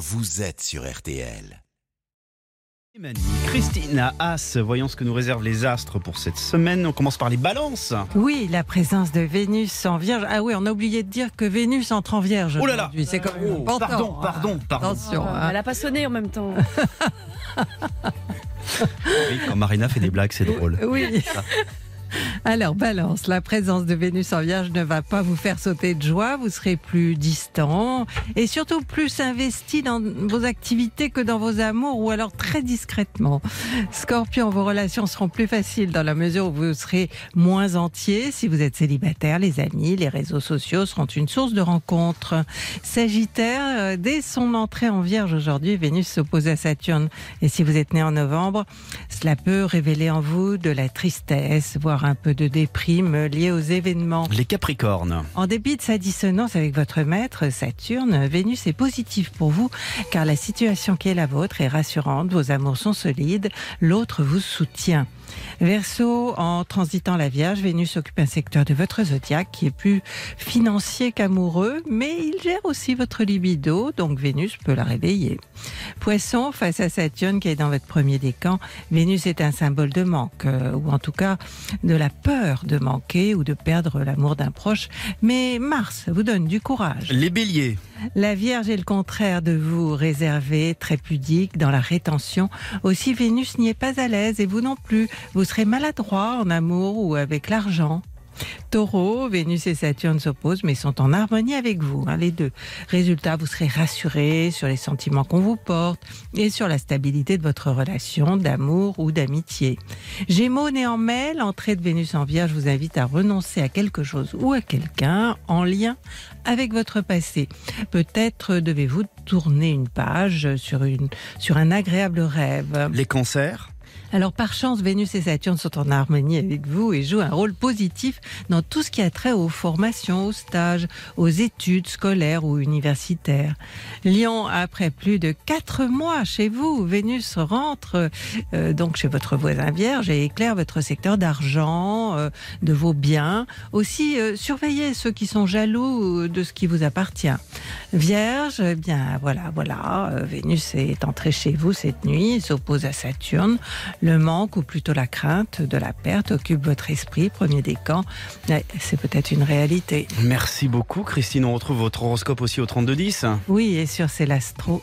vous êtes sur RTL. Christina Haas, voyons ce que nous réservent les astres pour cette semaine. On commence par les balances. Oui, la présence de Vénus en Vierge. Ah oui, on a oublié de dire que Vénus entre en Vierge. Oh là là. C'est comme Oh, pardon, hein. pardon, pardon. Attention. Ah, hein. Elle a pas sonné en même temps. Oui, quand Marina fait des blagues, c'est drôle. Oui. Alors, balance, la présence de Vénus en Vierge ne va pas vous faire sauter de joie, vous serez plus distant et surtout plus investi dans vos activités que dans vos amours ou alors très discrètement. Scorpion, vos relations seront plus faciles dans la mesure où vous serez moins entier. Si vous êtes célibataire, les amis, les réseaux sociaux seront une source de rencontres. Sagittaire, euh, dès son entrée en Vierge aujourd'hui, Vénus s'oppose à Saturne. Et si vous êtes né en novembre, cela peut révéler en vous de la tristesse, voire un peu de déprime liée aux événements. Les Capricornes. En dépit de sa dissonance avec votre maître, Saturne, Vénus est positive pour vous car la situation qui est la vôtre est rassurante, vos amours sont solides, l'autre vous soutient. Verseau, en transitant la Vierge, Vénus occupe un secteur de votre zodiaque qui est plus financier qu'amoureux, mais il gère aussi votre libido, donc Vénus peut la réveiller. Poisson, face à Saturne qui est dans votre premier décan, Vénus est un symbole de manque, euh, ou en tout cas de la peur de manquer ou de perdre l'amour d'un proche, mais Mars vous donne du courage. Les Béliers. La Vierge est le contraire de vous, réservé, très pudique, dans la rétention. Aussi, Vénus n'y est pas à l'aise et vous non plus. Vous serez maladroit en amour ou avec l'argent. Taureau, Vénus et Saturne s'opposent mais sont en harmonie avec vous, hein, les deux. Résultat, vous serez rassuré sur les sentiments qu'on vous porte et sur la stabilité de votre relation d'amour ou d'amitié. Gémeaux, né en l'entrée de Vénus en Vierge vous invite à renoncer à quelque chose ou à quelqu'un en lien avec votre passé. Peut-être devez-vous tourner une page sur, une, sur un agréable rêve. Les Cancers? Alors par chance, Vénus et Saturne sont en harmonie avec vous et jouent un rôle positif dans tout ce qui a trait aux formations, aux stages, aux études scolaires ou universitaires. Lion, après plus de quatre mois chez vous, Vénus rentre euh, donc chez votre voisin Vierge et éclaire votre secteur d'argent, euh, de vos biens. Aussi, euh, surveillez ceux qui sont jaloux de ce qui vous appartient. Vierge, eh bien voilà, voilà, euh, Vénus est entrée chez vous cette nuit, s'oppose à Saturne. Le manque, ou plutôt la crainte de la perte, occupe votre esprit, premier décan. C'est peut-être une réalité. Merci beaucoup, Christine. On retrouve votre horoscope aussi au 3210. Oui, et sur C'est l'astro